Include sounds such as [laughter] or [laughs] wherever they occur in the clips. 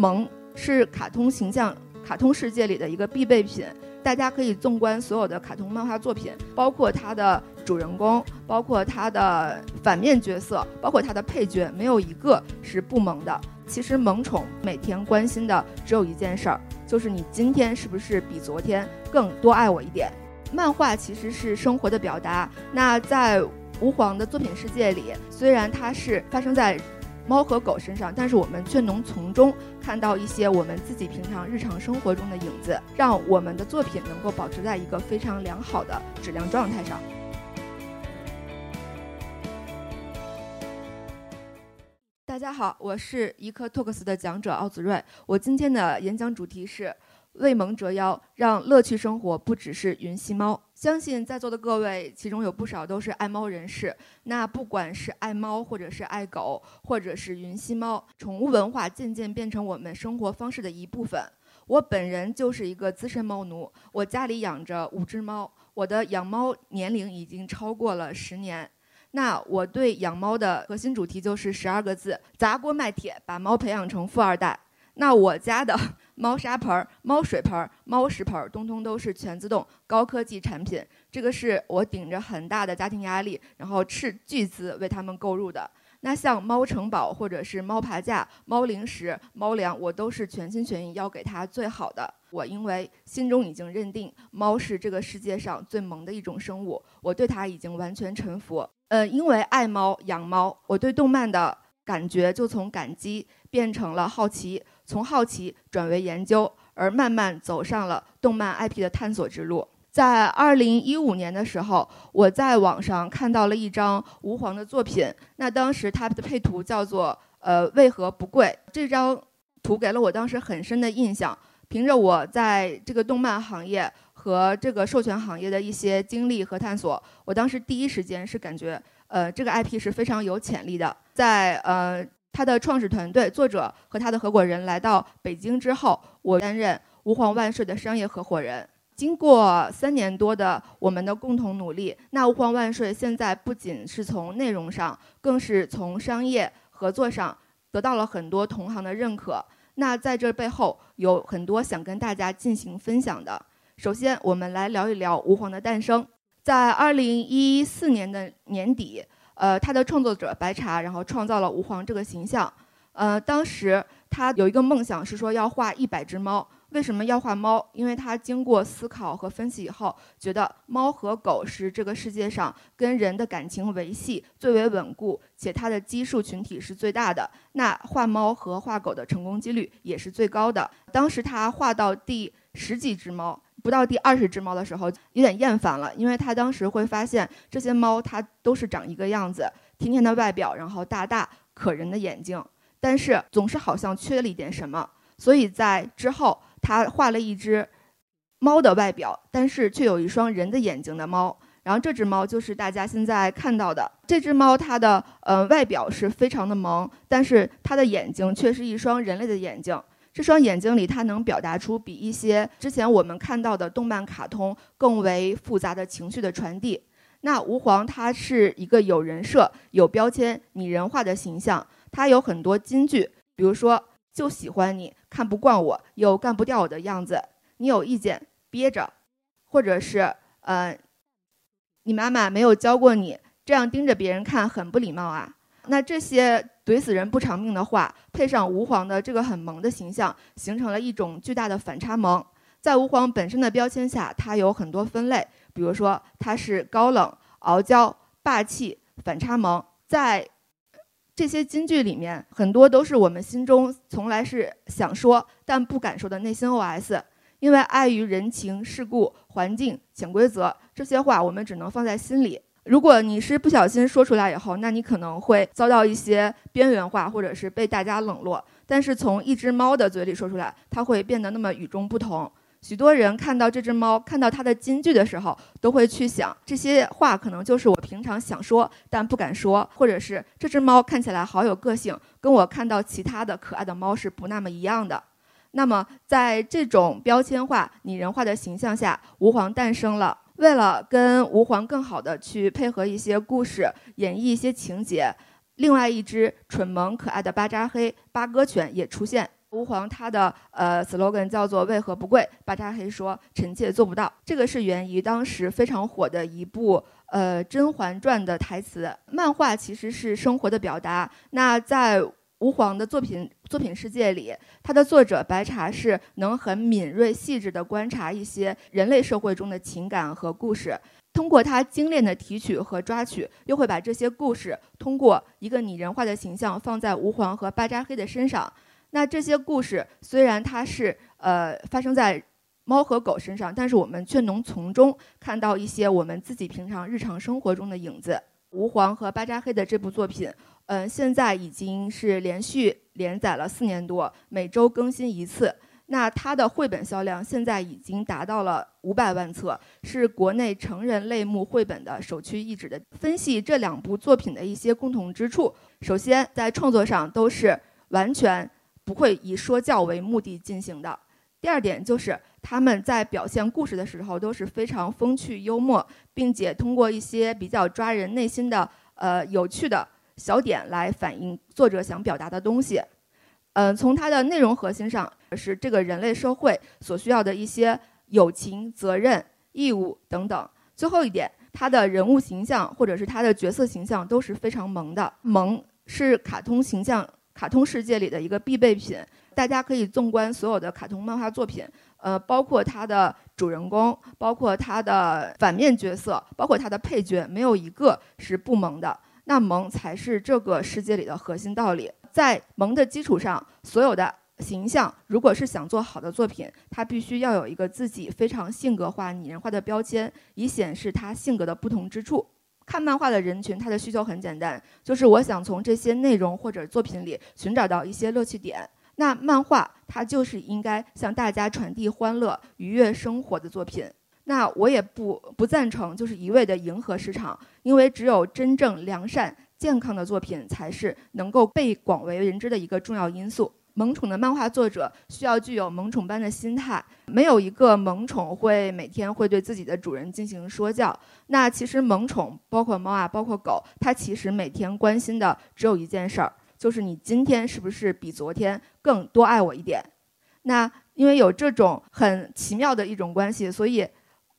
萌是卡通形象、卡通世界里的一个必备品。大家可以纵观所有的卡通漫画作品，包括它的主人公，包括它的反面角色，包括它的配角，没有一个是不萌的。其实萌宠每天关心的只有一件事儿，就是你今天是不是比昨天更多爱我一点。漫画其实是生活的表达。那在吾皇的作品世界里，虽然它是发生在。猫和狗身上，但是我们却能从中看到一些我们自己平常日常生活中的影子，让我们的作品能够保持在一个非常良好的质量状态上。大家好，我是一刻 Talks 的讲者奥子睿，我今天的演讲主题是。为萌折腰，让乐趣生活不只是云吸猫。相信在座的各位，其中有不少都是爱猫人士。那不管是爱猫，或者是爱狗，或者是云吸猫，宠物文化渐渐变成我们生活方式的一部分。我本人就是一个资深猫奴，我家里养着五只猫，我的养猫年龄已经超过了十年。那我对养猫的核心主题就是十二个字：砸锅卖铁，把猫培养成富二代。那我家的。猫砂盆、猫水盆、猫食盆，通通都是全自动高科技产品。这个是我顶着很大的家庭压力，然后斥巨资为他们购入的。那像猫城堡或者是猫爬架、猫零食、猫粮，我都是全心全意要给它最好的。我因为心中已经认定猫是这个世界上最萌的一种生物，我对它已经完全臣服。呃，因为爱猫养猫，我对动漫的感觉就从感激变成了好奇。从好奇转为研究，而慢慢走上了动漫 IP 的探索之路。在二零一五年的时候，我在网上看到了一张吾皇的作品，那当时它的配图叫做“呃为何不贵”。这张图给了我当时很深的印象。凭着我在这个动漫行业和这个授权行业的一些经历和探索，我当时第一时间是感觉，呃，这个 IP 是非常有潜力的。在呃。他的创始团队、作者和他的合伙人来到北京之后，我担任吾皇万岁的商业合伙人。经过三年多的我们的共同努力，那吾皇万岁现在不仅是从内容上，更是从商业合作上得到了很多同行的认可。那在这背后有很多想跟大家进行分享的。首先，我们来聊一聊吾皇的诞生。在二零一四年的年底。呃，他的创作者白茶，然后创造了吾皇这个形象。呃，当时他有一个梦想是说要画一百只猫。为什么要画猫？因为他经过思考和分析以后，觉得猫和狗是这个世界上跟人的感情维系最为稳固，且它的基数群体是最大的。那画猫和画狗的成功几率也是最高的。当时他画到第十几只猫。不到第二十只猫的时候，有点厌烦了，因为他当时会发现这些猫它都是长一个样子，甜甜的外表，然后大大可人的眼睛，但是总是好像缺了一点什么。所以在之后，他画了一只猫的外表，但是却有一双人的眼睛的猫。然后这只猫就是大家现在看到的这只猫，它的呃外表是非常的萌，但是它的眼睛却是一双人类的眼睛。这双眼睛里，它能表达出比一些之前我们看到的动漫卡通更为复杂的情绪的传递。那吾皇它是一个有人设、有标签、拟人化的形象，它有很多金句，比如说“就喜欢你，看不惯我，又干不掉我的样子，你有意见憋着”，或者是“呃，你妈妈没有教过你这样盯着别人看，很不礼貌啊”。那这些。怼死人不偿命的话，配上吾皇的这个很萌的形象，形成了一种巨大的反差萌。在吾皇本身的标签下，它有很多分类，比如说它是高冷、傲娇、霸气、反差萌。在这些金句里面，很多都是我们心中从来是想说但不敢说的内心 OS。因为碍于人情世故、环境、潜规则，这些话我们只能放在心里。如果你是不小心说出来以后，那你可能会遭到一些边缘化，或者是被大家冷落。但是从一只猫的嘴里说出来，它会变得那么与众不同。许多人看到这只猫，看到它的金句的时候，都会去想这些话可能就是我平常想说但不敢说，或者是这只猫看起来好有个性，跟我看到其他的可爱的猫是不那么一样的。那么在这种标签化、拟人化的形象下，吾皇诞生了。为了跟吾皇更好的去配合一些故事，演绎一些情节，另外一只蠢萌可爱的巴扎黑八哥犬也出现吾皇他的呃 slogan 叫做“为何不跪”，巴扎黑说“臣妾做不到”。这个是源于当时非常火的一部呃《甄嬛传》的台词。漫画其实是生活的表达。那在吾皇的作品作品世界里，他的作者白茶是能很敏锐细致地观察一些人类社会中的情感和故事。通过他精炼的提取和抓取，又会把这些故事通过一个拟人化的形象放在吾皇和巴扎黑的身上。那这些故事虽然它是呃发生在猫和狗身上，但是我们却能从中看到一些我们自己平常日常生活中的影子。吾皇和巴扎黑的这部作品，嗯，现在已经是连续连载了四年多，每周更新一次。那它的绘本销量现在已经达到了五百万册，是国内成人类目绘本的首屈一指的。分析这两部作品的一些共同之处，首先在创作上都是完全不会以说教为目的进行的。第二点就是他们在表现故事的时候都是非常风趣幽默，并且通过一些比较抓人内心的呃有趣的小点来反映作者想表达的东西。嗯，从它的内容核心上是这个人类社会所需要的一些友情、责任、义务等等。最后一点，它的人物形象或者是它的角色形象都是非常萌的。萌是卡通形象、卡通世界里的一个必备品。大家可以纵观所有的卡通漫画作品，呃，包括它的主人公，包括它的反面角色，包括它的配角，没有一个是不萌的。那萌才是这个世界里的核心道理。在萌的基础上，所有的形象，如果是想做好的作品，它必须要有一个自己非常性格化、拟人化的标签，以显示他性格的不同之处。看漫画的人群，他的需求很简单，就是我想从这些内容或者作品里寻找到一些乐趣点。那漫画它就是应该向大家传递欢乐、愉悦生活的作品。那我也不不赞成就是一味的迎合市场，因为只有真正良善。健康的作品才是能够被广为人知的一个重要因素。萌宠的漫画作者需要具有萌宠般的心态，没有一个萌宠会每天会对自己的主人进行说教。那其实萌宠包括猫啊，包括狗，它其实每天关心的只有一件事儿，就是你今天是不是比昨天更多爱我一点。那因为有这种很奇妙的一种关系，所以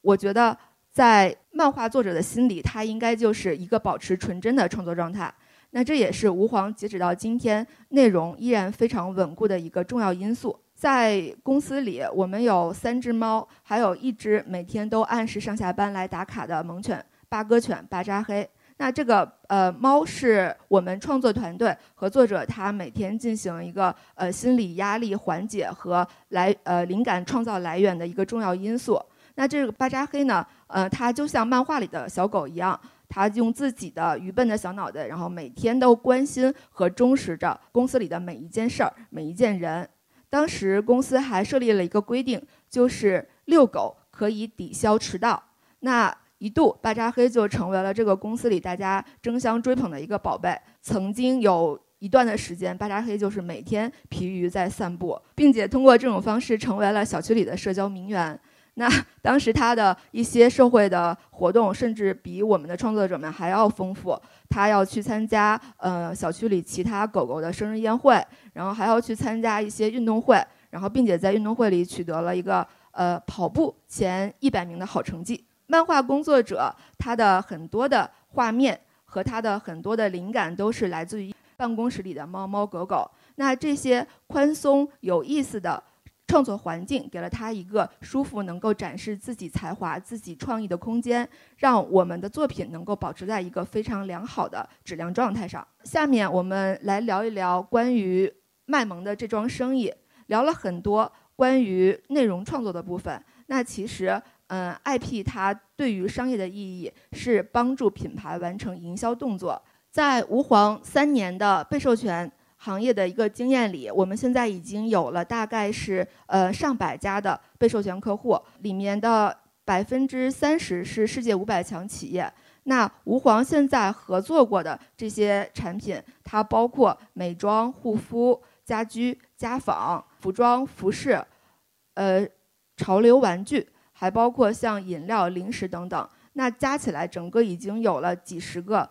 我觉得。在漫画作者的心里，他应该就是一个保持纯真的创作状态。那这也是吾皇截止到今天内容依然非常稳固的一个重要因素。在公司里，我们有三只猫，还有一只每天都按时上下班来打卡的猛犬八哥犬巴扎黑。那这个呃猫是我们创作团队和作者他每天进行一个呃心理压力缓解和来呃灵感创造来源的一个重要因素。那这个巴扎黑呢？呃，它就像漫画里的小狗一样，他用自己的愚笨的小脑袋，然后每天都关心和忠实着公司里的每一件事儿、每一件人。当时公司还设立了一个规定，就是遛狗可以抵消迟到。那一度，巴扎黑就成为了这个公司里大家争相追捧的一个宝贝。曾经有一段的时间，巴扎黑就是每天疲于在散步，并且通过这种方式成为了小区里的社交名媛。那 [laughs] 当时他的一些社会的活动，甚至比我们的创作者们还要丰富。他要去参加呃小区里其他狗狗的生日宴会，然后还要去参加一些运动会，然后并且在运动会里取得了一个呃跑步前一百名的好成绩。漫画工作者他的很多的画面和他的很多的灵感都是来自于办公室里的猫猫狗狗。那这些宽松有意思的。创作环境给了他一个舒服、能够展示自己才华、自己创意的空间，让我们的作品能够保持在一个非常良好的质量状态上。下面我们来聊一聊关于卖萌的这桩生意，聊了很多关于内容创作的部分。那其实，嗯，IP 它对于商业的意义是帮助品牌完成营销动作。在吾皇三年的被授权。行业的一个经验里，我们现在已经有了大概是呃上百家的被授权客户，里面的百分之三十是世界五百强企业。那吾皇现在合作过的这些产品，它包括美妆、护肤、家居、家纺、服装、服饰，呃，潮流玩具，还包括像饮料、零食等等。那加起来，整个已经有了几十个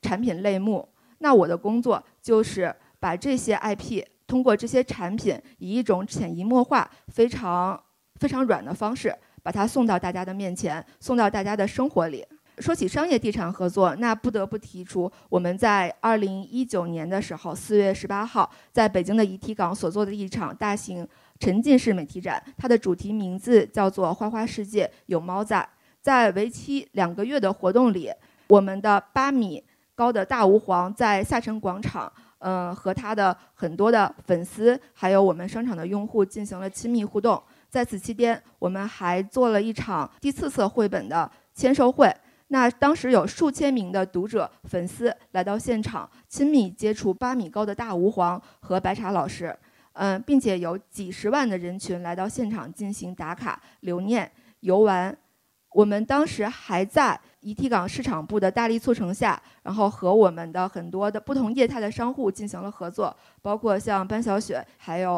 产品类目。那我的工作就是。把这些 IP 通过这些产品，以一种潜移默化、非常非常软的方式，把它送到大家的面前，送到大家的生活里。说起商业地产合作，那不得不提出我们在二零一九年的时候，四月十八号在北京的遗体港所做的一场大型沉浸式美体展，它的主题名字叫做《花花世界有猫在》。在为期两个月的活动里，我们的八米高的大吾皇在下沉广场，嗯，和他的很多的粉丝，还有我们商场的用户进行了亲密互动。在此期间，我们还做了一场第四册绘本的签售会。那当时有数千名的读者、粉丝来到现场，亲密接触八米高的大吾皇和白茶老师，嗯，并且有几十万的人群来到现场进行打卡、留念、游玩。我们当时还在遗体港市场部的大力促成下，然后和我们的很多的不同业态的商户进行了合作，包括像班小雪，还有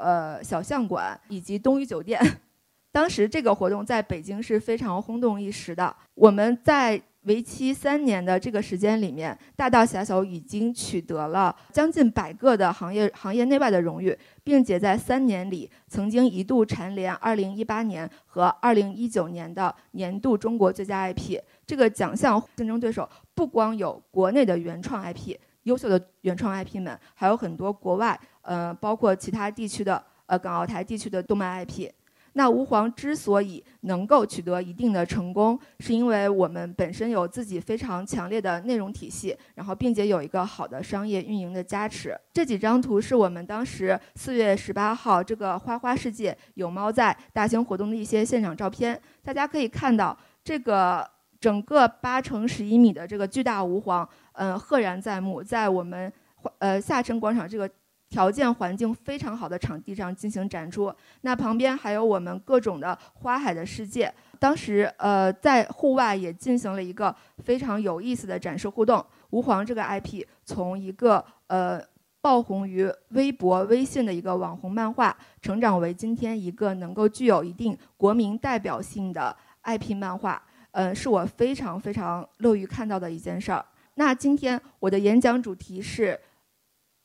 呃小象馆以及东隅酒店。[laughs] 当时这个活动在北京是非常轰动一时的。我们在为期三年的这个时间里面，大大小小已经取得了将近百个的行业行业内外的荣誉，并且在三年里曾经一度蝉联2018年和2019年的年度中国最佳 IP。这个奖项竞争对手不光有国内的原创 IP，优秀的原创 IP 们，还有很多国外，呃，包括其他地区的，呃，港澳台地区的动漫 IP。那吾皇之所以能够取得一定的成功，是因为我们本身有自己非常强烈的内容体系，然后并且有一个好的商业运营的加持。这几张图是我们当时四月十八号这个花花世界有猫在大型活动的一些现场照片。大家可以看到，这个整个八乘十一米的这个巨大吾皇，嗯，赫然在目，在我们呃下沉广场这个。条件环境非常好的场地上进行展出，那旁边还有我们各种的花海的世界。当时，呃，在户外也进行了一个非常有意思的展示互动。吾皇这个 IP 从一个呃爆红于微博、微信的一个网红漫画，成长为今天一个能够具有一定国民代表性的 IP 漫画，嗯，是我非常非常乐于看到的一件事儿。那今天我的演讲主题是。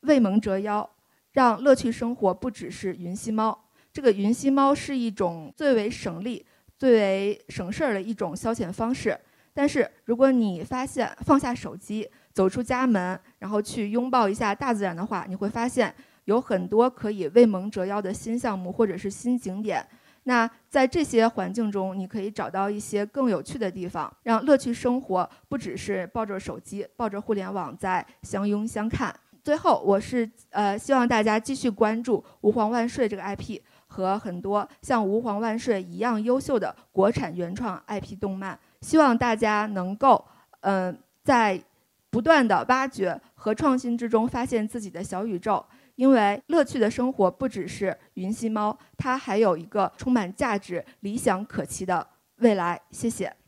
为萌折腰，让乐趣生活不只是云吸猫。这个云吸猫是一种最为省力、最为省事儿的一种消遣方式。但是，如果你发现放下手机，走出家门，然后去拥抱一下大自然的话，你会发现有很多可以为萌折腰的新项目或者是新景点。那在这些环境中，你可以找到一些更有趣的地方，让乐趣生活不只是抱着手机、抱着互联网在相拥相看。最后，我是呃希望大家继续关注《吾皇万岁》这个 IP 和很多像《吾皇万岁》一样优秀的国产原创 IP 动漫。希望大家能够嗯在不断的挖掘和创新之中发现自己的小宇宙，因为乐趣的生活不只是云吸猫，它还有一个充满价值、理想可期的未来。谢谢。